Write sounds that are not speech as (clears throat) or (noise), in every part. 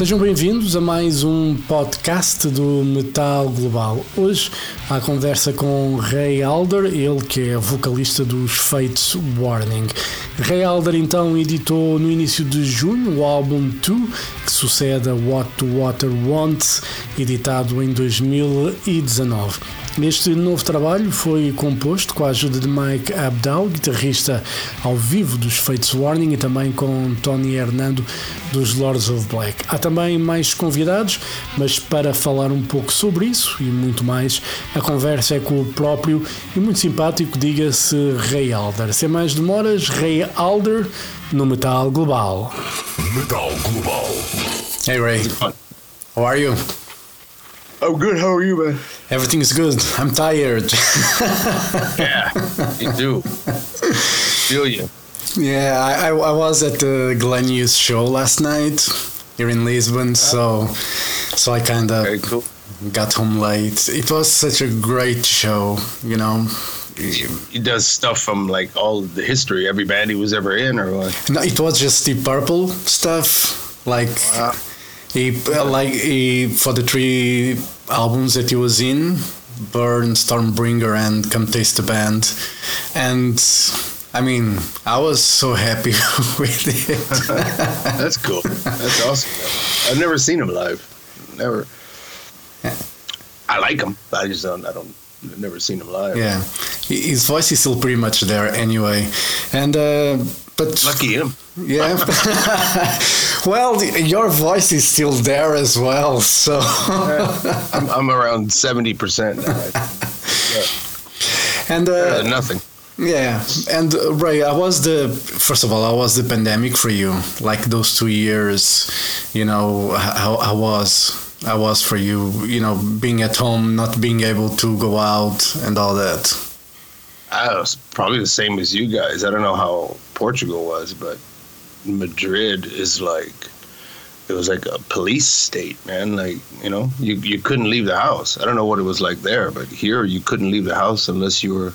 Sejam bem-vindos a mais um podcast do Metal Global. Hoje a conversa com Ray Alder, ele que é vocalista dos Fates Warning. Ray Alder então editou no início de junho o álbum 2, que sucede a What the Water Wants, editado em 2019. Este novo trabalho foi composto com a ajuda de Mike Abdal, guitarrista ao vivo dos Fates Warning, e também com Tony Hernando dos Lords of Black. Há também mais convidados, mas para falar um pouco sobre isso e muito mais, a conversa é com o próprio e muito simpático, diga-se Ray Alder. Sem mais demoras, Ray Alder no Metal Global. Metal Global. Hey Ray, how are you? I'm good. How are you, man? Everything's good. I'm tired. (laughs) Yeah, you do. Feel you. Yeah, I, I, I was at the Glenn Hughes show last night here in Lisbon, ah. so so I kind of Very cool. got home late. It was such a great show, you know. He does stuff from like all the history, every band he was ever in, or what? No, it was just the purple stuff, like Wow. he like he for the three albums that he was in, Burn, Stormbringer, and Come Taste the Band, and. I mean, I was so happy (laughs) with it. (laughs) That's cool. That's awesome. I've never seen him live. Never. I like him. but I just don't. I don't. I've never seen him live. Yeah, his voice is still pretty much there anyway, and uh, but Lucky him. yeah. (laughs) well, the- your voice is still there as well, so I'm, I'm around seventy percent. (laughs) and uh, Nothing. yeah, and uh, Ray, I was the first of all, I was the pandemic for you, like those two years, you know, how I was. I was for you, you know, being at home, not being able to go out, and all that. I was probably the same as you guys. I don't know how Portugal was, but Madrid is like it was like a police state, man. Like you know, you you couldn't leave the house. I don't know what it was like there, but here you couldn't leave the house unless you were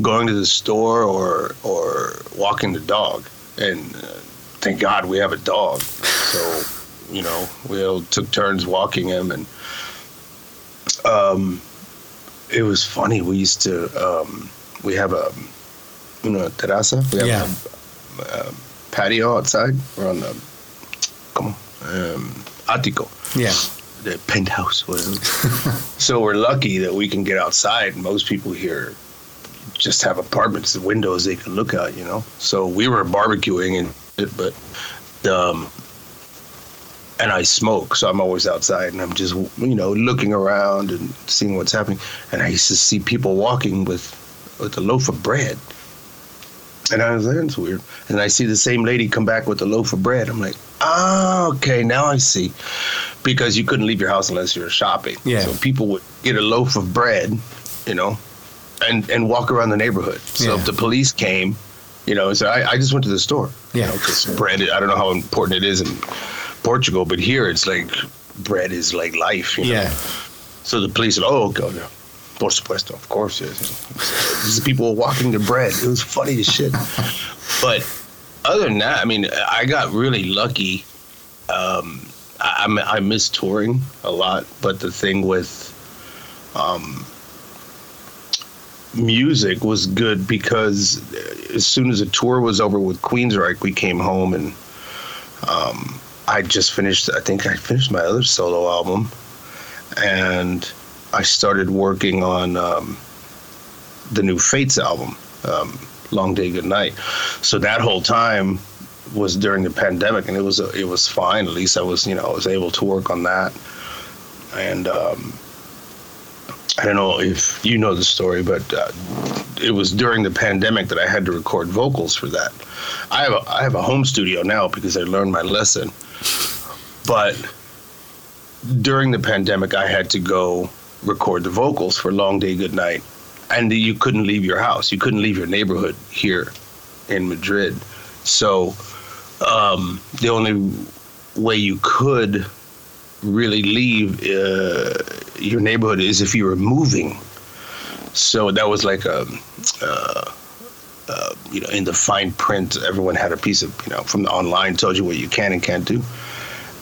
going to the store or or walking the dog. And uh, thank God we have a dog, so you know we all took turns walking him and. Um, it was funny. We used to um, we have a you know terraza. We have Yeah. a, a patio outside. We're on the come on um, ático, Yeah, the penthouse, whatever. (laughs) so we're lucky that we can get outside. Most people here just have apartments, the windows they can look out. You know. So we were barbecuing and but um, and I smoke, so I'm always outside, and I'm just you know looking around and seeing what's happening. And I used to see people walking with with a loaf of bread, and I was like, that's weird. And I see the same lady come back with a loaf of bread. I'm like, ah, okay, now I see, because you couldn't leave your house unless you were shopping. Yeah. So people would get a loaf of bread, you know, and and walk around the neighborhood. So Yeah. if the police came, you know, so I, I just went to the store. Yeah. Because bread, I don't know how important it is in Portugal, but here it's like bread is like life. You know? yeah, So the police said, "Oh, God, yeah. por supuesto, of course." Yes. These people were walking the bread. It was funny as shit. but other than that, I mean, I got really lucky. Um, I, I I miss touring a lot, but the thing with um, music was good because as soon as the tour was over with Queensryche, we came home and um, I just finished. I think I finished my other solo album, and I started working on um, the new Fates album, um, Long Day Good Night. So that whole time was during the pandemic, and it was it was fine. At least I was you know I was able to work on that, and um, I don't know if you know the story, but uh, it was during the pandemic that I had to record vocals for that. I have a, I have a home studio now because I learned my lesson, but during the pandemic, I had to go record the vocals for Long Day Good Night, and you couldn't leave your house. You couldn't leave your neighborhood here in Madrid. So um, the only way you could really leave, uh, your neighborhood is if you were moving. So that was like a, uh, uh, you know, in the fine print, everyone had a piece of, you know, from the online told you what you can and can't do.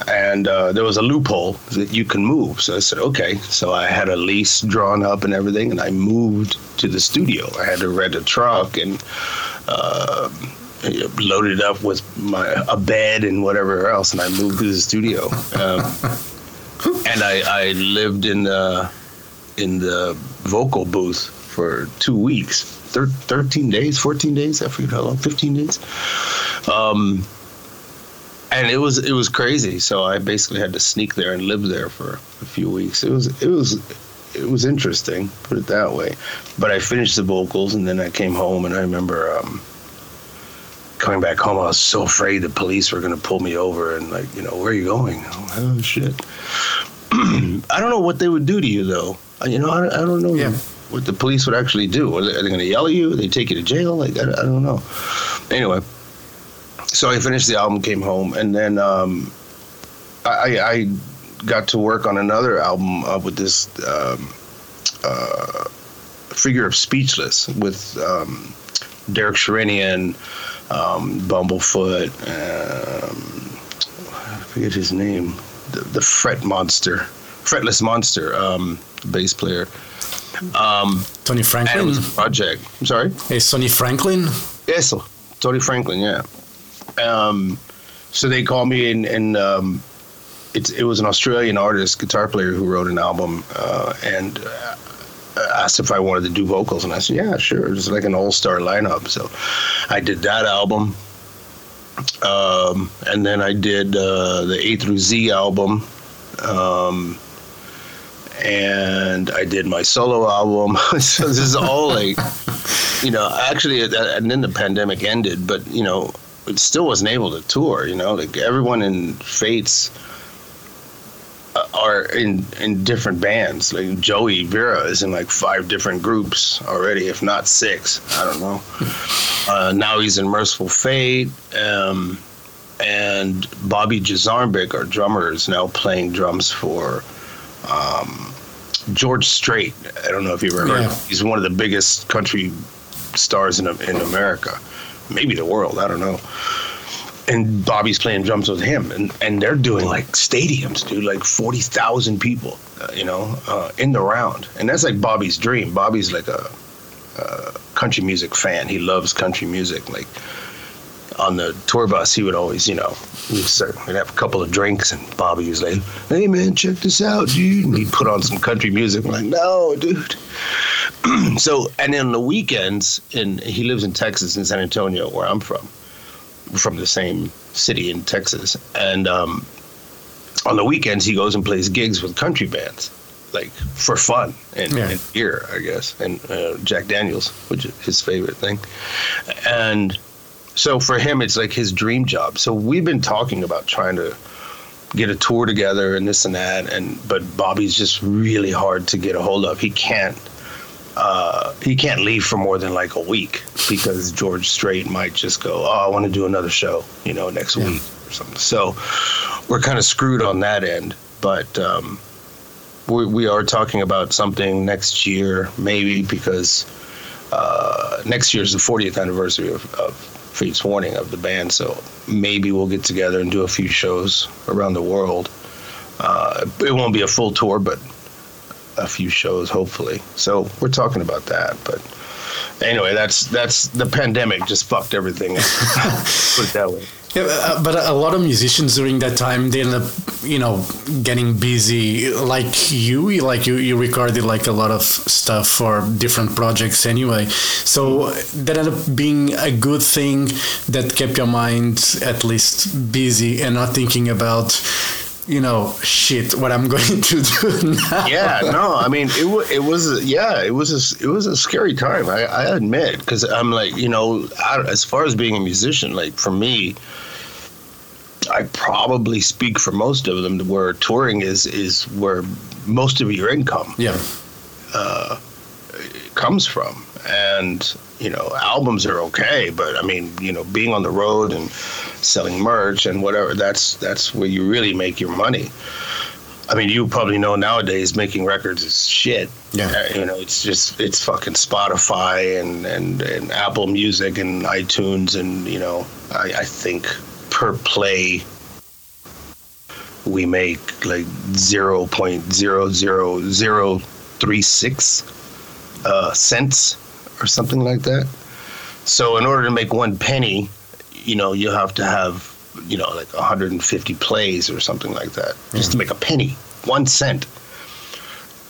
And uh, there was a loophole that you can move. So I said, okay. So I had a lease drawn up and everything, and I moved to the studio. I had to rent a truck and uh, loaded up with my a bed and whatever else, and I moved to the studio. Um, (laughs) and I, I lived in the in the vocal booth for two weeks, thir- thirteen days, fourteen days. I forget how long, fifteen days. Um, and it was it was crazy. So I basically had to sneak there and live there for a few weeks. It was it was it was interesting, put it that way. But I finished the vocals, and then I came home, and I remember. Um, coming back home, I was so afraid the police were going to pull me over and like, you know, where are you going? Oh shit. (clears throat) I don't know what they would do to you though. You know, I, I don't know Yeah. What the police would actually do. Are they, they going to yell at you? they take you to jail? Like, I, I don't know. Anyway, so I finished the album, came home, and then um, I, I I got to work on another album uh, with this um, uh, figure of speechless with um, Derek Sherinian, um, Bumblefoot, um, I forget his name, the, the fret monster, fretless monster, um, bass player. Um, Tony and it Franklin. was a project. I'm sorry. Hey, Sonny Franklin. Yes, Tony Franklin. Yeah. Um, so they called me and, and um, it's, it was an Australian artist, guitar player who wrote an album uh, and uh, asked if I wanted to do vocals, and I said, yeah, sure. It was like an all-star lineup. So I did that album, um, and then I did uh, the A through Z album. Um, and I did my solo album. (laughs) so this is all like, (laughs) you know, actually, uh, and then the pandemic ended, but you know, it still wasn't able to tour. You know, like everyone in Fates uh, are in in different bands. Like Joey Vera is in like five different groups already, if not six. I don't know. (laughs) Uh, now he's in Mercyful Fate. Um, and Bobby Jarzombek, our drummer, is now playing drums for um, George Strait. I don't know if you ever heard. Yeah. He's one of the biggest country stars in in America, maybe the world. I don't know. And Bobby's playing drums with him, and, and they're doing like stadiums, dude, like forty thousand people, uh, you know, uh, in the round, and that's like Bobby's dream. Bobby's like a, a country music fan. He loves country music. Like on the tour bus, he would always, you know, we'd, start, we'd have a couple of drinks, and Bobby was like, "Hey man, check this out, dude," and he'd put on some country music. I'm like, "No, dude." (clears throat) so, and then on the weekends, and he lives in Texas, in San Antonio, where I'm from, from the same city in Texas, and um, on the weekends he goes and plays gigs with country bands, like for fun and, Yeah. and beer, I guess, and uh, Jack Daniels, which is his favorite thing, and so for him it's like his dream job. So we've been talking about trying to get a tour together and this and that, and but Bobby's just really hard to get a hold of. He can't. Uh, he can't leave for more than like a week because George Strait might just go, "Oh, I want to do another show," you know, next Yeah. week or something. So we're kind of screwed on that end. But um, we we are talking about something next year, maybe because uh, next year is the 40th anniversary of, of Fates Warning of the band. So maybe we'll get together and do a few shows around the world. Uh, it won't be a full tour, but a few shows hopefully. So we're talking about that. But anyway, that's that's the pandemic just fucked everything. up. (laughs) Put it that way. Yeah, uh, but a lot of musicians during that time they end up, you know, getting busy. Like you, like you, you recorded like a lot of stuff for different projects anyway. So that ended up being a good thing that kept your mind at least busy and not thinking about, you know, shit, what I'm going (laughs) to do now. yeah, no, I mean it. It was yeah, it was a, it was a scary time. I, I admit because I'm like you know, I, as far as being a musician, like for me, I probably speak for most of them where touring is is where most of your income Yeah. Uh, comes from. And, you know, albums are okay, but I mean, you know, being on the road and selling merch and whatever, that's that's where you really make your money. I mean, you probably know nowadays making records is shit. Yeah. Uh, you know, it's just it's fucking Spotify and and and Apple Music and iTunes and you know, I, I think per play we make like zero point zero zero zero three six uh, cents or something like that. So in order to make one penny, you know, you have to have you know like 150 plays or something like that just to mm. make a penny, one cent.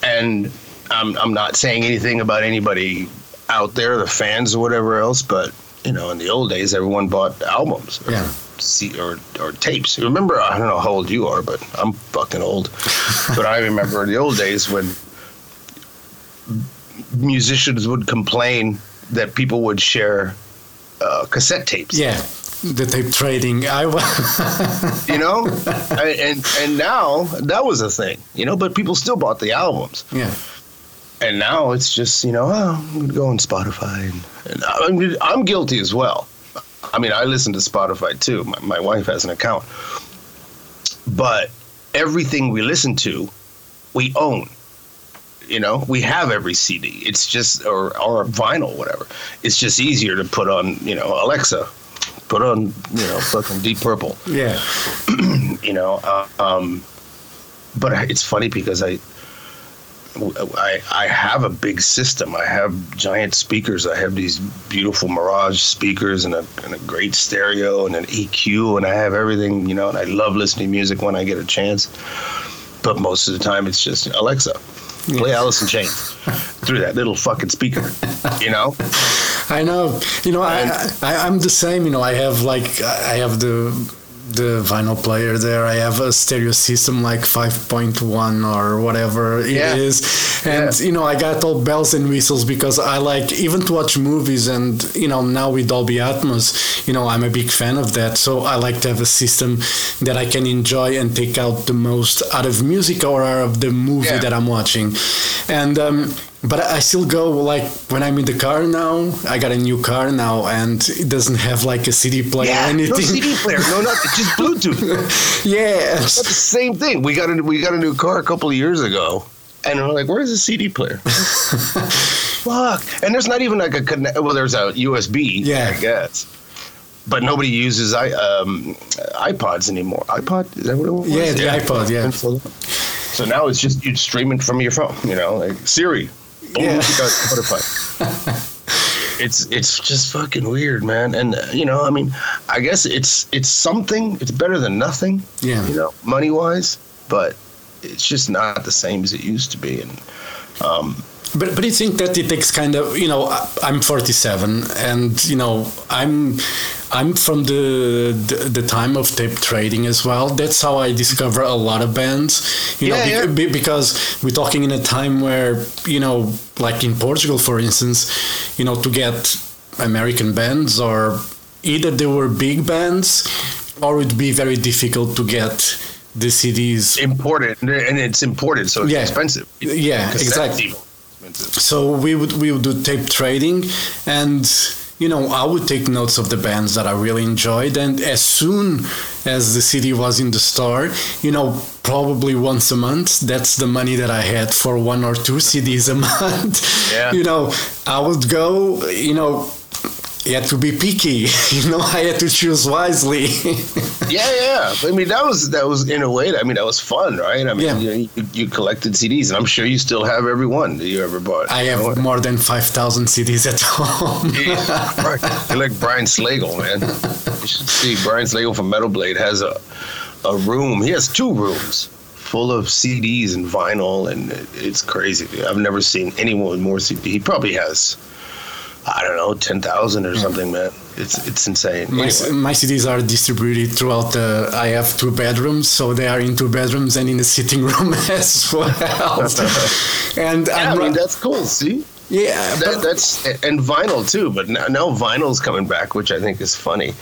And I'm I'm not saying anything about anybody out there, the fans or whatever else, but you know, in the old days, everyone bought albums. Or, Yeah. Or, or tapes. Remember, I don't know how old you are, but I'm fucking old. (laughs) but I remember in the old days when musicians would complain that people would share uh, cassette tapes. Yeah, the tape trading. I (laughs) You know, and, and and now that was a thing. You know, but people still bought the albums. yeah, And now it's just you know, oh, I'm gonna go on Spotify, and, and I'm I'm guilty as well. I mean, I listen to Spotify too. My, my wife has an account, but everything we listen to, we own. You know, we have every CD. It's just or or vinyl, whatever. It's just easier to put on. You know, Alexa, put on. You know, fucking Deep Purple yeah, (clears throat) you know uh, um, but it's funny because I, I i have a big system i have giant speakers i have these beautiful mirage speakers and a, and a great stereo and an eq and i have everything you know and i love listening to music when i get a chance but most of the time it's just alexa play alice in chains through that little fucking speaker you know I know. You know, I, I I'm the same. You know, I have like I have the the vinyl player there. I have a stereo system like 5.1 or whatever it Yeah. is, and Yeah. you know I got all bells and whistles because I like even to watch movies and you know now with Dolby Atmos, you know I'm a big fan of that. So I like to have a system that I can enjoy and take out the most out of music or out of the movie Yeah. that I'm watching, and. um but I still go like when I'm in the car now. I got a new car now, and it doesn't have like a CD player or yeah no cd player no not just bluetooth (laughs) yeah, That's the same thing. We got a we got a new car a couple of years ago, and we're like, "Where's the CD player?" (laughs) Fuck! And there's not even like a connect. Well, there's a USB. Yeah. I guess. But nobody uses i um, iPods anymore. iPod is that what it was? Yeah, the iPod, yeah. So now it's just you stream it from your phone. You know, like Siri. Boom, Yeah. Spotify. (laughs) it's it's just fucking weird, man. And uh, you know, I mean, I guess it's it's something. It's better than nothing yeah. you know, money wise, but it's just not the same as it used to be. And um, But but you think that it takes kind of you know I- I'm 47 and you know I'm I'm from the, the the time of tape trading as well. That's how I discover a lot of bands. You know, Yeah, bec- be- because we're talking in a time where you know, like in Portugal, for instance, you know, to get American bands or either they were big bands or it'd be very difficult to get the CDs imported, and it's imported, so it's Yeah. expensive. Yeah, exactly. expensive. so we would we would do tape trading and you know i would take notes of the bands that i really enjoyed and as soon as the cd was in the store you know probably once a month that's the money that i had for one or two (laughs) cds a month Yeah. you know i would go you know you had to be picky (laughs) you know i had to choose wisely (laughs) Yeah, yeah. I mean, that was that was in a way. I mean, that was fun, right? I mean, Yeah. you, you, you collected CDs, and I'm sure you still have every one that you ever bought. i have more than 5000 cds at (laughs) home Yeah, right. You're like Brian Slagle, man. You should see Brian Slagle from Metal Blade has a a room. He has two rooms full of CDs and vinyl, and it's crazy. I've never seen anyone with more CD. He probably has, I don't know, ten thousand or hmm. something, man. It's it's insane. My, Anyway. my CDs are distributed throughout the. I have two bedrooms, so they are in two bedrooms and in the sitting (laughs) room as well. (laughs) and Yeah, I mean that's cool. See, yeah, that, but, that's and vinyl too. But now, now vinyl's coming back, which I think is funny.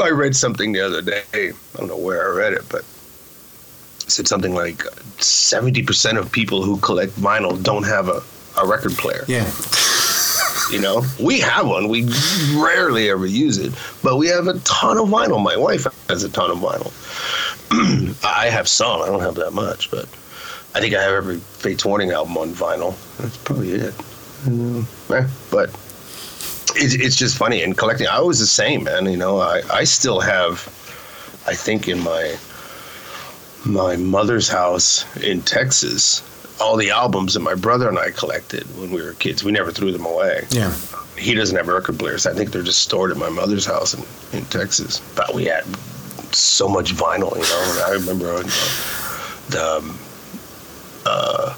I read something the other day. I don't know where I read it, but it said something like seventy percent of people who collect vinyl don't have a, a record player. yeah, You know, we have one. We rarely ever use it, but we have a ton of vinyl. My wife has a ton of vinyl, (clears throat) I have some. I don't have that much, but I think I have every Fates Warning album on vinyl. That's probably it. Eh, but it's, it's just funny and collecting. I was the same, man. You know, I, I still have, I think in my my mother's house in Texas, all the albums that my brother and I collected when we were kids. We never threw them away. Yeah. He doesn't have record players. I think they're just stored at my mother's house in, in Texas. But we had so much vinyl, you know. And I remember uh, the um, uh,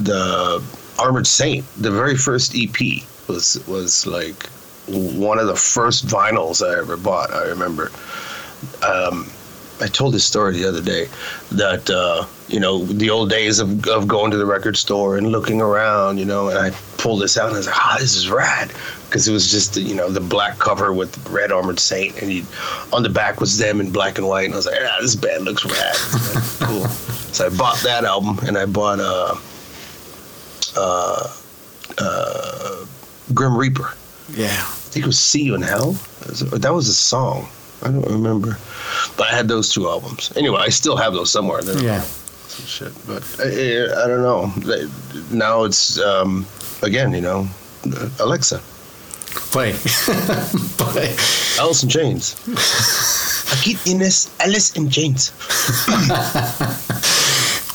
the Armored Saint, the very first EP was was like one of the first vinyls I ever bought. I remember. Um, I told this story the other day that uh, you know the old days of, of going to the record store and looking around, you know, and I pulled this out and I was like, "Ah, this is rad," because it was just you know the black cover with the red armored saint, and he, on the back was them in black and white, and I was like, "Ah, this band looks rad, (laughs) cool." So I bought that album, and I bought uh, uh, uh, Grim Reaper. Yeah. I think it was "See You in Hell." That was a song. I don't remember, but I had those two albums. Anyway, I still have those somewhere. They're Yeah. some shit, but I, I don't know. Now it's um, again, you know, Alexa, Play. (laughs) Play. Alice in Chains. (laughs) Aquí tienes Alice in Chains. (laughs)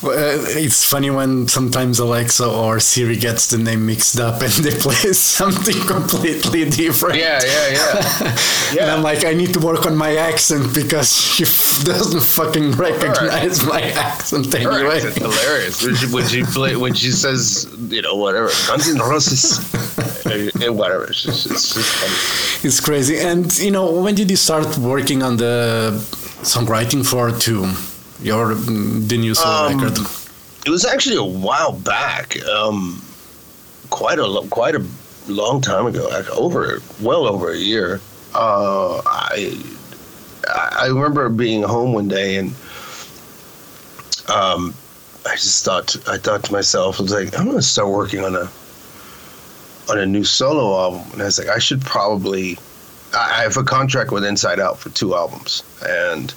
Well, uh, it's funny when sometimes Alexa or Siri gets the name mixed up and they play (laughs) something completely different. Yeah, yeah, (laughs) yeah. And I'm like, I need to work on my accent because she f- (laughs) doesn't fucking recognize my accent Her anyway. accent's hilarious when she, when she play, when she says you know whatever Guns N' Roses and whatever. It's just, it's just funny. It's crazy. And you know, when did you start working on the songwriting for Two, your the new solo Um, record? It was actually a while back, um, quite a quite a long time ago, like over well over a year. Uh, I I remember being home one day and um, I just thought I thought to myself, I was like, I'm gonna start working on a on a new solo album, and I was like, I should probably. I I have a contract with Inside Out for two albums, and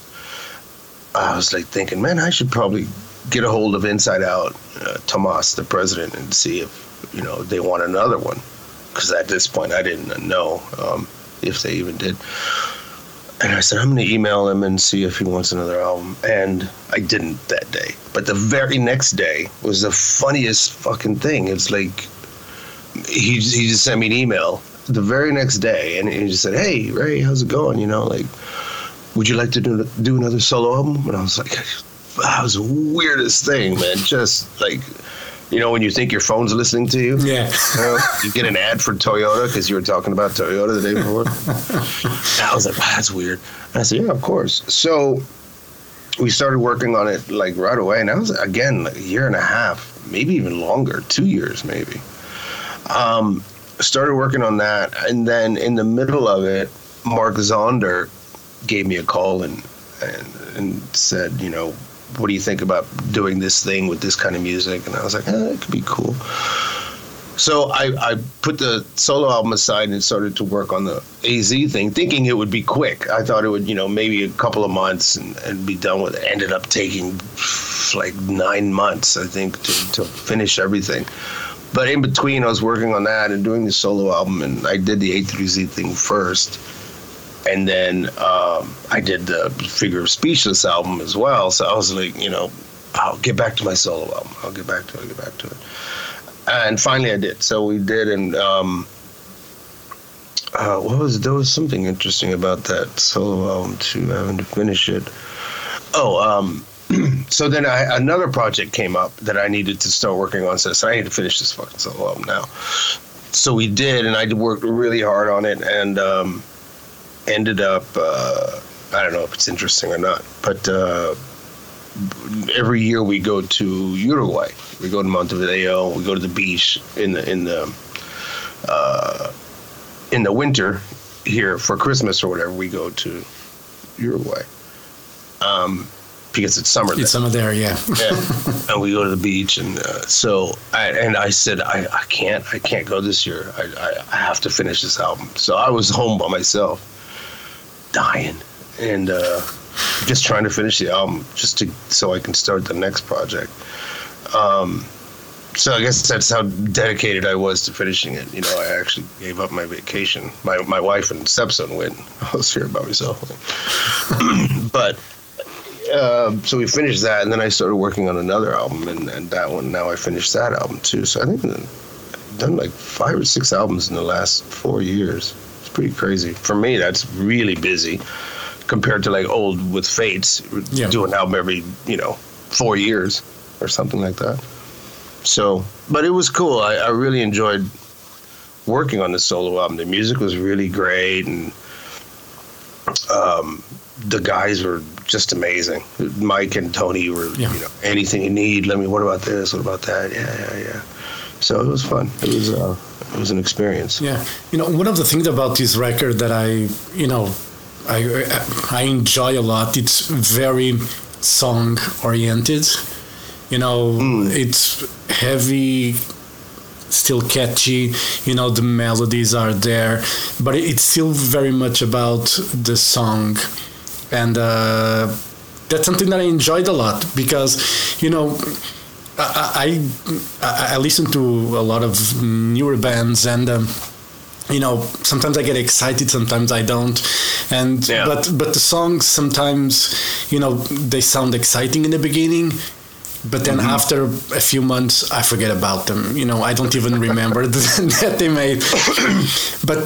I was like thinking, man, I should probably get a hold of Inside Out, uh, Tomas, the president, and see if you know they want another one. Because at this point, I didn't know um, if they even did. And I said, I'm going to email him and see if he wants another album. And I didn't that day. But the very next day was the funniest fucking thing. It's like he he just sent me an email the very next day, and he just said, "Hey Ray, how's it going? You know, like, would you like to do do another solo album?" And I was like, "That was the weirdest thing, man. Just like, you know, when you think your phone's listening to you, Yeah. you, know, you get an ad for Toyota because you were talking about Toyota the day before. (laughs) I was like, wow, that's weird. And I said, yeah, of course. So we started working on it like right away. And that was, again, like a year and a half, maybe even longer, two years maybe. Um, started working on that. And then in the middle of it, Mark Zonder gave me a call and, and, and said, you know, what do you think about doing this thing with this kind of music? And I was like, eh, it could be cool. So I, I put the solo album aside and started to work on the AZ thing, thinking it would be quick. I thought it would, you know, maybe a couple of months and, and be done with it. Ended up taking like nine months, I think, to, to finish everything. But in between, I was working on that and doing the solo album, and I did the A through Z thing first. And then um, I did the Figure of Speechless album as well. So I was like, you know, I'll get back to my solo album. I'll get back to it. I'll get back to it and finally I did. So we did, and um, uh, what was there was something interesting about that solo album too. Having to finish it. Oh, um, (clears throat) so then I, another project came up that I needed to start working on. So I said, I need to finish this fucking solo album now. So we did, and I worked really hard on it, and um, ended up. Uh, I don't know if it's interesting or not, but. Uh, every year we go to Uruguay. We go to Montevideo. We go to the beach in the in the uh, in the winter here for Christmas or whatever. We go to Uruguay um, because it's summer. It's there. some there, yeah. yeah. (laughs) and we go to the beach, and uh, so I and I said I, I can't I can't go this year. I, I I have to finish this album. So I was home by myself, dying, and. Uh, just trying to finish the album, just to so I can start the next project. Um, so I guess that's how dedicated I was to finishing it. You know, I actually gave up my vacation. My my wife and stepson went. (laughs) I was here by myself. (clears throat) but uh, so we finished that, and then I started working on another album, and, and that one now I finished that album too. So I think I've done like five or six albums in the last four years. Pretty crazy for me. That's really busy compared to like old with Fates, Yeah. do an album every you know four years or something like that. So, but it was cool. I, I really enjoyed working on the solo album. The music was really great, and um, the guys were just amazing. Mike and Tony were, Yeah. you know, anything you need. Let me. What about this? What about that? Yeah, yeah, yeah. So it was fun. It was, uh, it was an experience. Yeah, you know, one of the things about this record that I, you know, I I enjoy a lot. It's very song oriented. You know, it's heavy, still catchy. You know, the melodies are there, but it's still very much about the song, and uh, that's something that I enjoyed a lot because, you know. I, I I listen to a lot of newer bands and um, you know sometimes I get excited sometimes I don't and Yeah. but but the songs sometimes you know they sound exciting in the beginning but then after a few months I forget about them you know I don't even remember (laughs) (laughs) that they made (clears throat) but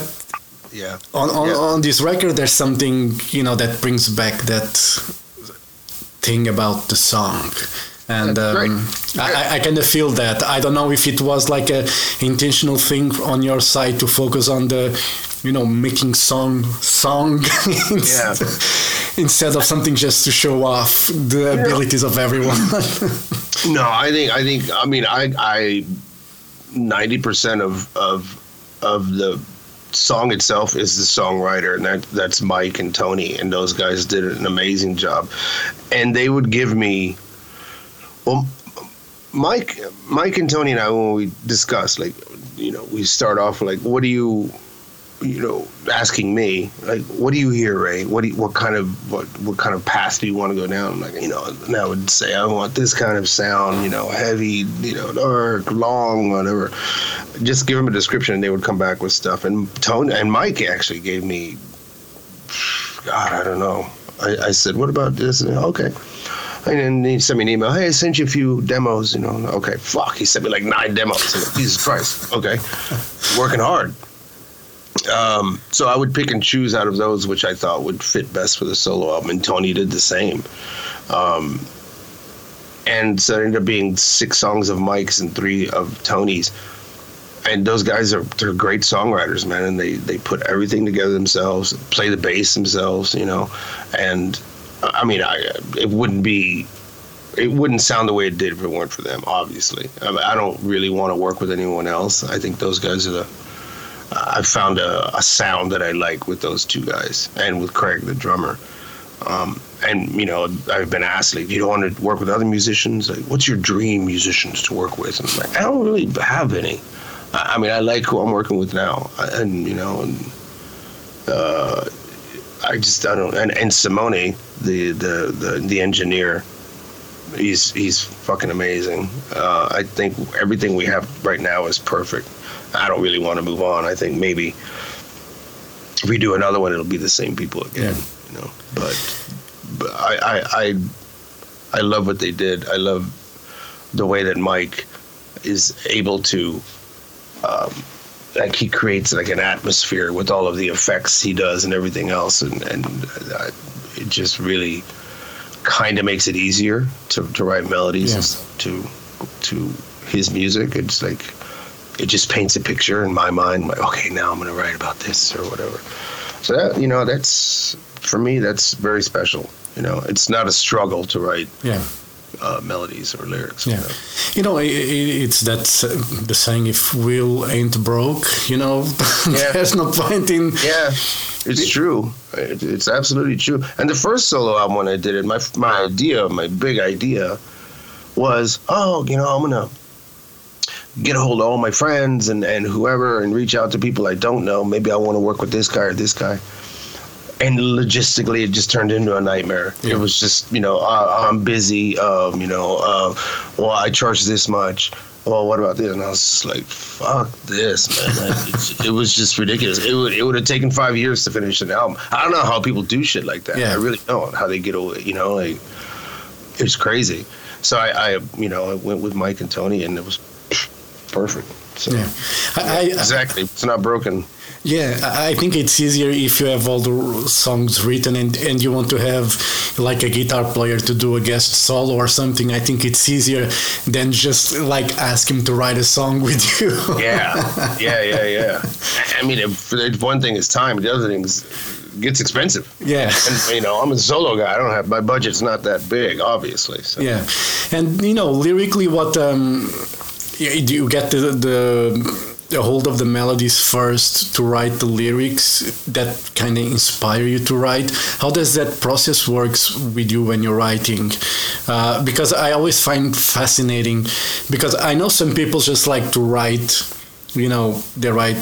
Yeah. on on, Yeah. on this record there's something you know that brings back that thing about the song and um, I, I- kind of feel that. I don't know if it was like a intentional thing on your side to focus on the you know making song song (laughs) instead, (laughs) instead of something just to show off the abilities of everyone. (laughs) No, I think I think I mean I I ninety percent of of of the song itself is the songwriter and that that's Mike and Tony and those guys did an amazing job. And they would give me well Mike Mike and Tony and I when we discuss like you know, we start off like what do you you know, asking me like, "What do you hear, Ray? What do you, what kind of what what kind of path do you want to go down?" I'm like, you know, and I would say, "I want this kind of sound, you know, heavy, you know, dark, long, whatever." Just give them a description, and they would come back with stuff. And Tony and Mike actually gave me, God, I don't know. I, I said, "What about this?" And, okay. And then he sent me an email. Hey, I sent you a few demos. You know, okay, fuck. He sent me like nine demos. Like, Jesus Christ. Okay, working hard. Um, so I would pick and choose out of those which I thought would fit best for the solo album, and Tony did the same. Um, and so it ended up being six songs of Mike's and three of Tony's. And those guys are they're great songwriters, man, and they they put everything together themselves, play the bass themselves, you know, and I mean, I it wouldn't be. It wouldn't sound the way it did if it weren't for them. Obviously, I, don't really want to work with anyone else. I think those guys are the I found a, a sound that I like with those two guys and with Craig, the drummer. Um, and you know, I've been asked like, you don't want to work with other musicians? Like, what's your dream musicians to work with? And I'm like, I don't really have any. I, I mean, I like who I'm working with now, and you know, and uh, I just I don't. And, and Simone, the, the the the engineer, he's he's fucking amazing. Uh, I think everything we have right now is perfect. I don't really want to move on. I think maybe if we do another one, it'll be the same people again. Yeah. You know, but but I, I I I love what they did. I love the way that Mike is able to. Um, like he creates like an atmosphere with all of the effects he does and everything else, and and uh, it just really kind of makes it easier to, to write melodies Yeah. to to his music. It's like it just paints a picture in my mind. Like, okay, now I'm going to write about this or whatever. So that you know, that's for me, that's very special. You know, it's not a struggle to write yeah uh, melodies or lyrics. Yeah, know. you know, i i it's that s- the saying: "If will ain't broke, you know, (laughs) Yeah. there's no point in." Yeah, it's true. It, it's absolutely true. And the first solo album when I did it, my my idea, my big idea, was, oh, you know, I'm gonna get a hold of all my friends and and whoever, and reach out to people I don't know. Maybe I want to work with this guy or this guy. And logistically it just turned into a nightmare. Yeah. it was just you know uh, i'm busy um, you know uh, well i charge this much. Well what about this? And i was just like fuck this man. Like, (laughs) it's, it was just ridiculous. It would, it would have taken five years to finish an album. I don't know how people do shit like that. Yeah. i really don't. How they get away you know like it's crazy. So I, I you know i went with mike and tony and it was perfect. So Yeah, I, I, exactly. It's not broken Yeah, I think it's easier if you have all the songs written and, and you want to have like a guitar player to do a guest solo or something. I think it's easier than just like ask him to write a song (laughs) with you. Yeah, yeah, yeah, yeah. I mean, if, if one thing is time, the other thing is gets expensive. yeah. And you know, I'm a solo guy. I don't have my budget's not that big, obviously. So. Yeah, and you know, lyrically, what um, you get the, the the hold of the melodies first to write the lyrics that kind of inspire you to write? How does that process works with you when you're writing? Uh, because I always find fascinating, because I know some people just like to write, you know, they write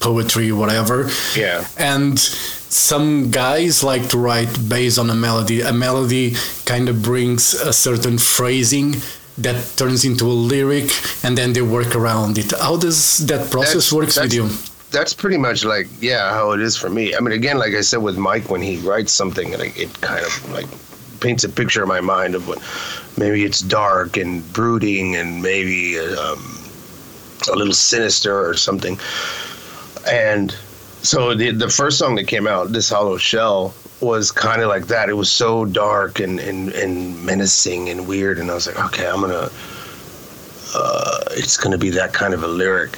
poetry, whatever. Yeah. And some guys like to write based on a melody. A melody kind of brings a certain phrasing that turns into a lyric, and then they work around it. How does that process That's- works with you? That's pretty much like yeah, how it is for me. I mean, again, like I said with Mike, when he writes something, and it kind of like paints a picture in my mind of what maybe it's dark and brooding and maybe um, a little sinister or something. And so the the first song that came out, this Hollow Shell, was kind of like that. It was so dark and, and, and menacing and weird, and I was like, okay, I'm gonna. Uh, it's gonna be that kind of a lyric.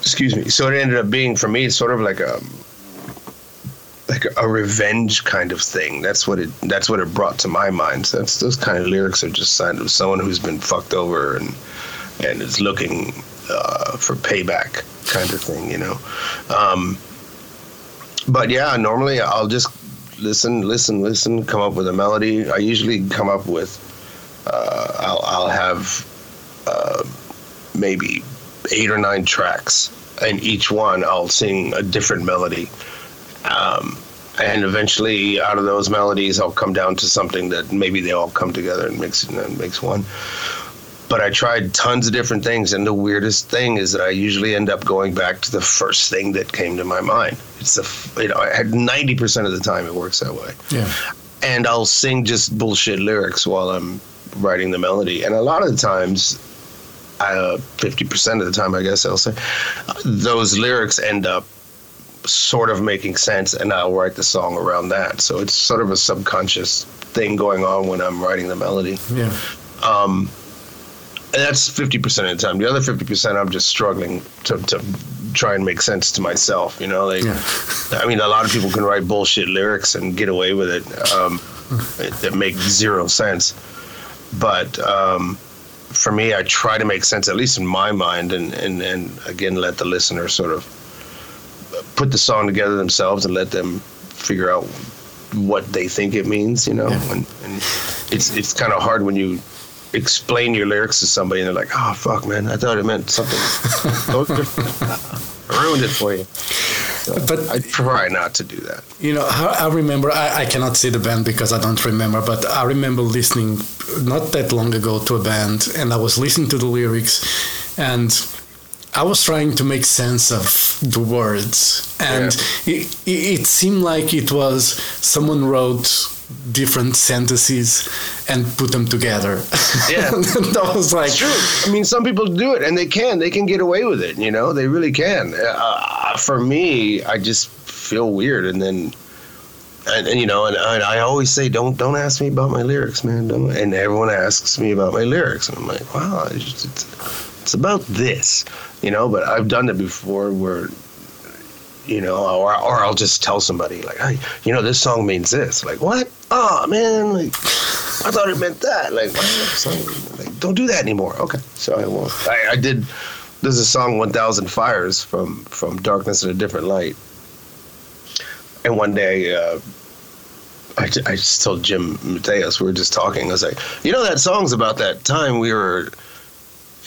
Excuse me. So it ended up being for me sort of like a like a, a revenge kind of thing. That's what it. That's what it brought to my mind. So that's those kind of lyrics are just signed of someone who's been fucked over and and is looking uh, for payback, kind of thing. You know. Um, but yeah, normally I'll just listen, listen, listen, come up with a melody. I usually come up with. Uh, I'll, I'll have uh, maybe eight or nine tracks, and each one I'll sing a different melody. Um, and eventually, out of those melodies, I'll come down to something that maybe they all come together and mix and makes one. But I tried tons of different things, and the weirdest thing is that I usually end up going back to the first thing that came to my mind. It's the you know, I had ninety percent of the time it works that way Yeah, and I'll sing just bullshit lyrics while I'm writing the melody. And a lot of the times, uh, fifty percent of the time, I guess I'll say, those lyrics end up sort of making sense, and I'll write the song around that. So it's sort of a subconscious thing going on when I'm writing the melody. yeah, Um, that's fifty percent of the time. The other fifty percent, I'm just struggling to, to try and make sense to myself. You know, like Yeah. I mean, a lot of people can write bullshit lyrics and get away with it um, it- that make zero sense. But um, for me, I try to make sense, at least in my mind, and, and, and again, let the listener sort of put the song together themselves and let them figure out what they think it means, you know. Yeah. And, and it's it's kind of hard when you explain your lyrics to somebody and they're like, "Oh fuck, man, I thought it meant something." (laughs) I ruined it for you. but I try not to do that. You know, I, I remember, I, I cannot see the band because I don't remember, but I remember listening not that long ago to a band and I was listening to the lyrics and I was trying to make sense of the words. And it, it, it seemed like it was someone wrote different sentences and put them together. Yeah. (laughs) and I was like, It's true. I mean, some people do it, and they can. They can get away with it. You know, they really can. Uh, for me, I just feel weird, and then, and, and you know, and, and I always say, don't don't ask me about my lyrics, man. Don't. And everyone asks me about my lyrics, and I'm like, wow, it's, just, it's, it's about this, you know. But I've done it before, where. You know, or, or I'll just tell somebody like, "Hey, you know, this song means this." Like, what? Oh man, like I thought it meant that. Like? Like, don't do that anymore. Okay, so I won't. I, I did. There's a song "1,000 Fires" from from Darkness in a Different Light, and one day. Uh, I, I just told Jim Matheos, we were just talking. I was like, you know, that song's about that time we were,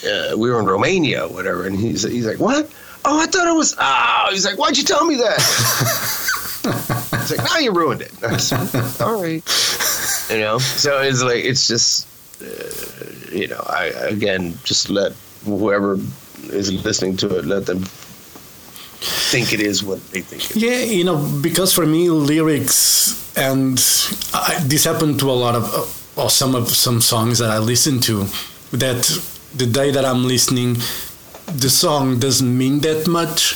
uh, we were in Romania, whatever. And he's he's like, what? Oh, I thought it was. Oh, he's like, why'd you tell me that? (laughs) it's like, now you ruined it. (laughs) Right. You know, so it's like, it's just, uh, you know, I, again, just let whoever is listening to it, let them think it is what they think it is. Yeah, you know, because for me, lyrics and I, this happened to a lot of, or some of some songs that I listen to, that the day that I'm listening, the song doesn't mean that much.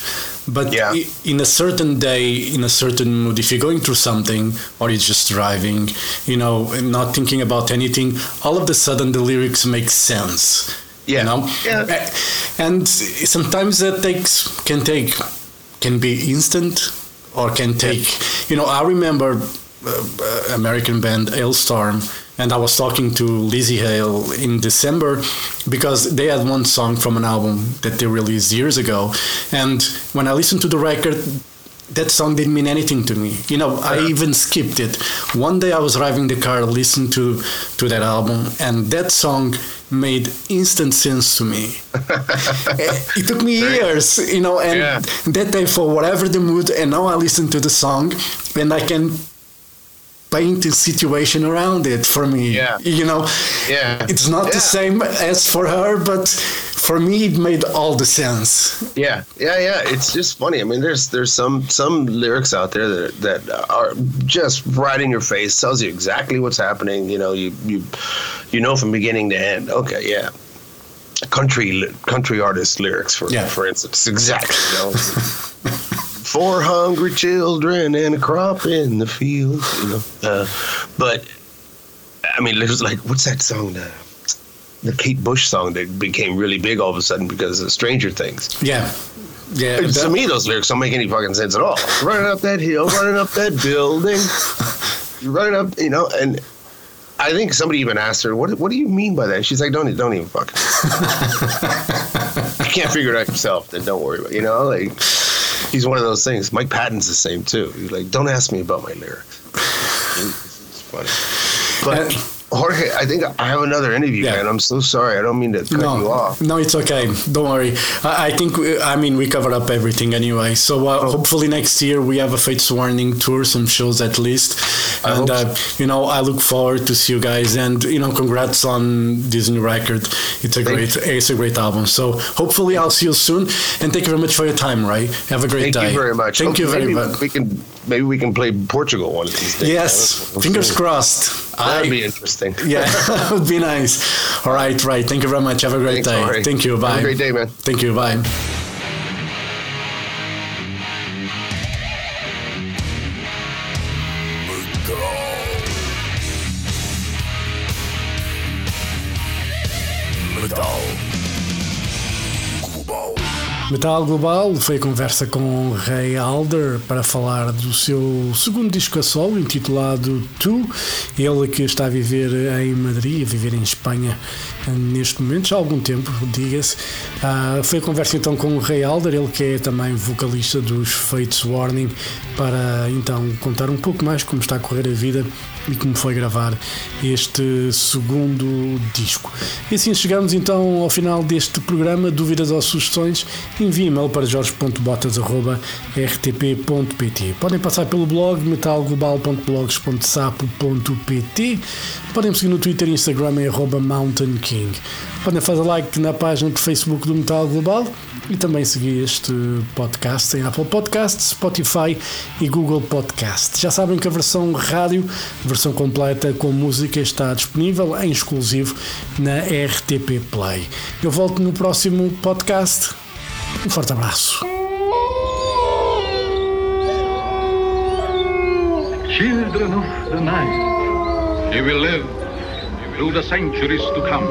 But Yeah. in a certain day, in a certain mood, if you're going through something or you're just driving, you know, and not thinking about anything, all of a sudden the lyrics make sense. Yeah. You know? Yeah. And sometimes that takes can take can be instant or can take you know I remember uh, uh, American band Halestorm and I was talking to Lzzy Hale in December because they had one song from an album that they released years ago and when I listened to the record that song didn't mean anything to me. You know, I even skipped it. One day I was driving the car, listened to to that album, and that song made instant sense to me. (laughs) it took me years, you know, and Yeah. that day for whatever the mood, and now I listen to the song, and I can paint a situation around it for me. Yeah. You know, Yeah. it's not the same as for her, but for me it made all the sense. Yeah, yeah, yeah. It's just funny. I mean, there's there's some some lyrics out there that that are just right in your face, tells you exactly what's happening. You know, you you you know from beginning to end. Okay, yeah. Country country artist lyrics, for Yeah. for instance, exactly. You know, (laughs) four hungry children and a crop in the field. You know, uh, but I mean, there's like what's that song? The, the Kate Bush song that became really big all of a sudden because of Stranger Things. Yeah. Yeah. to me, those lyrics don't make any fucking sense at all. running up that hill, running up that building, running up, you know, and I think somebody even asked her, "What? What do you mean by that?" She's like, "Don't, don't even fucking." (laughs) you can't figure it out yourself. Then don't worry about, it. you know, like he's one of those things. Mike Patton's the same too. He's like, "Don't ask me about my lyrics." (laughs) It's funny, but. Jorge, I think I have another interview, Yeah. man. I'm so sorry. I don't mean to cut you off. no, it's okay. Don't worry. I, I think we, I mean we covered up everything anyway. So uh, Oh. hopefully next year we have a Fates Warning tour, some shows at least, and uh, you know I look forward to see you guys. And you know, congrats on this new record. It's a Thank great, it's a great album. So hopefully I'll see you soon. And thank you very much for your time, Ray. Have a great Thank day. Thank you very much. Thank you very much. We can maybe we can play Portugal one of these days. Yes, fingers crossed. That'd I- be interesting. (laughs) yeah, (laughs) that would be nice. All right, right. Thank you very much. Have a great Thanks, day. Thank you. Bye. Have a great day, man. Thank you. Bye. Metal Global foi conversa com Ray Alder para falar do seu segundo disco a solo, intitulado Tu. Ele que está a viver em Madrid, a viver em Espanha eh, neste momento, já há algum tempo, diga-se. Ah, foi conversa então com Ray Alder, ele que é também vocalista dos Fates Warning, para então contar um pouco mais como está a correr a vida e como foi gravar este segundo disco. E assim chegamos então ao final deste programa. Dúvidas ou sugestões? Envie e-mail para jorge.botas.rtp.pt. Podem passar pelo blog metalglobal.blogs.sapo.pt. Podem seguir no Twitter e Instagram em arroba Mountain King. Podem fazer like na página do Facebook do Metal Global e também seguir este podcast em Apple Podcasts, Spotify e Google Podcast. Já sabem que a versão rádio, versão completa com música, está disponível em exclusivo na RTP Play. Eu volto no próximo podcast. Um forte abraço. Children of the night, you will live through the centuries to come,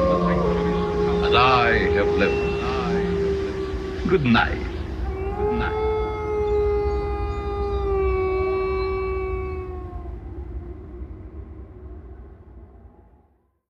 as I have lived. Good night.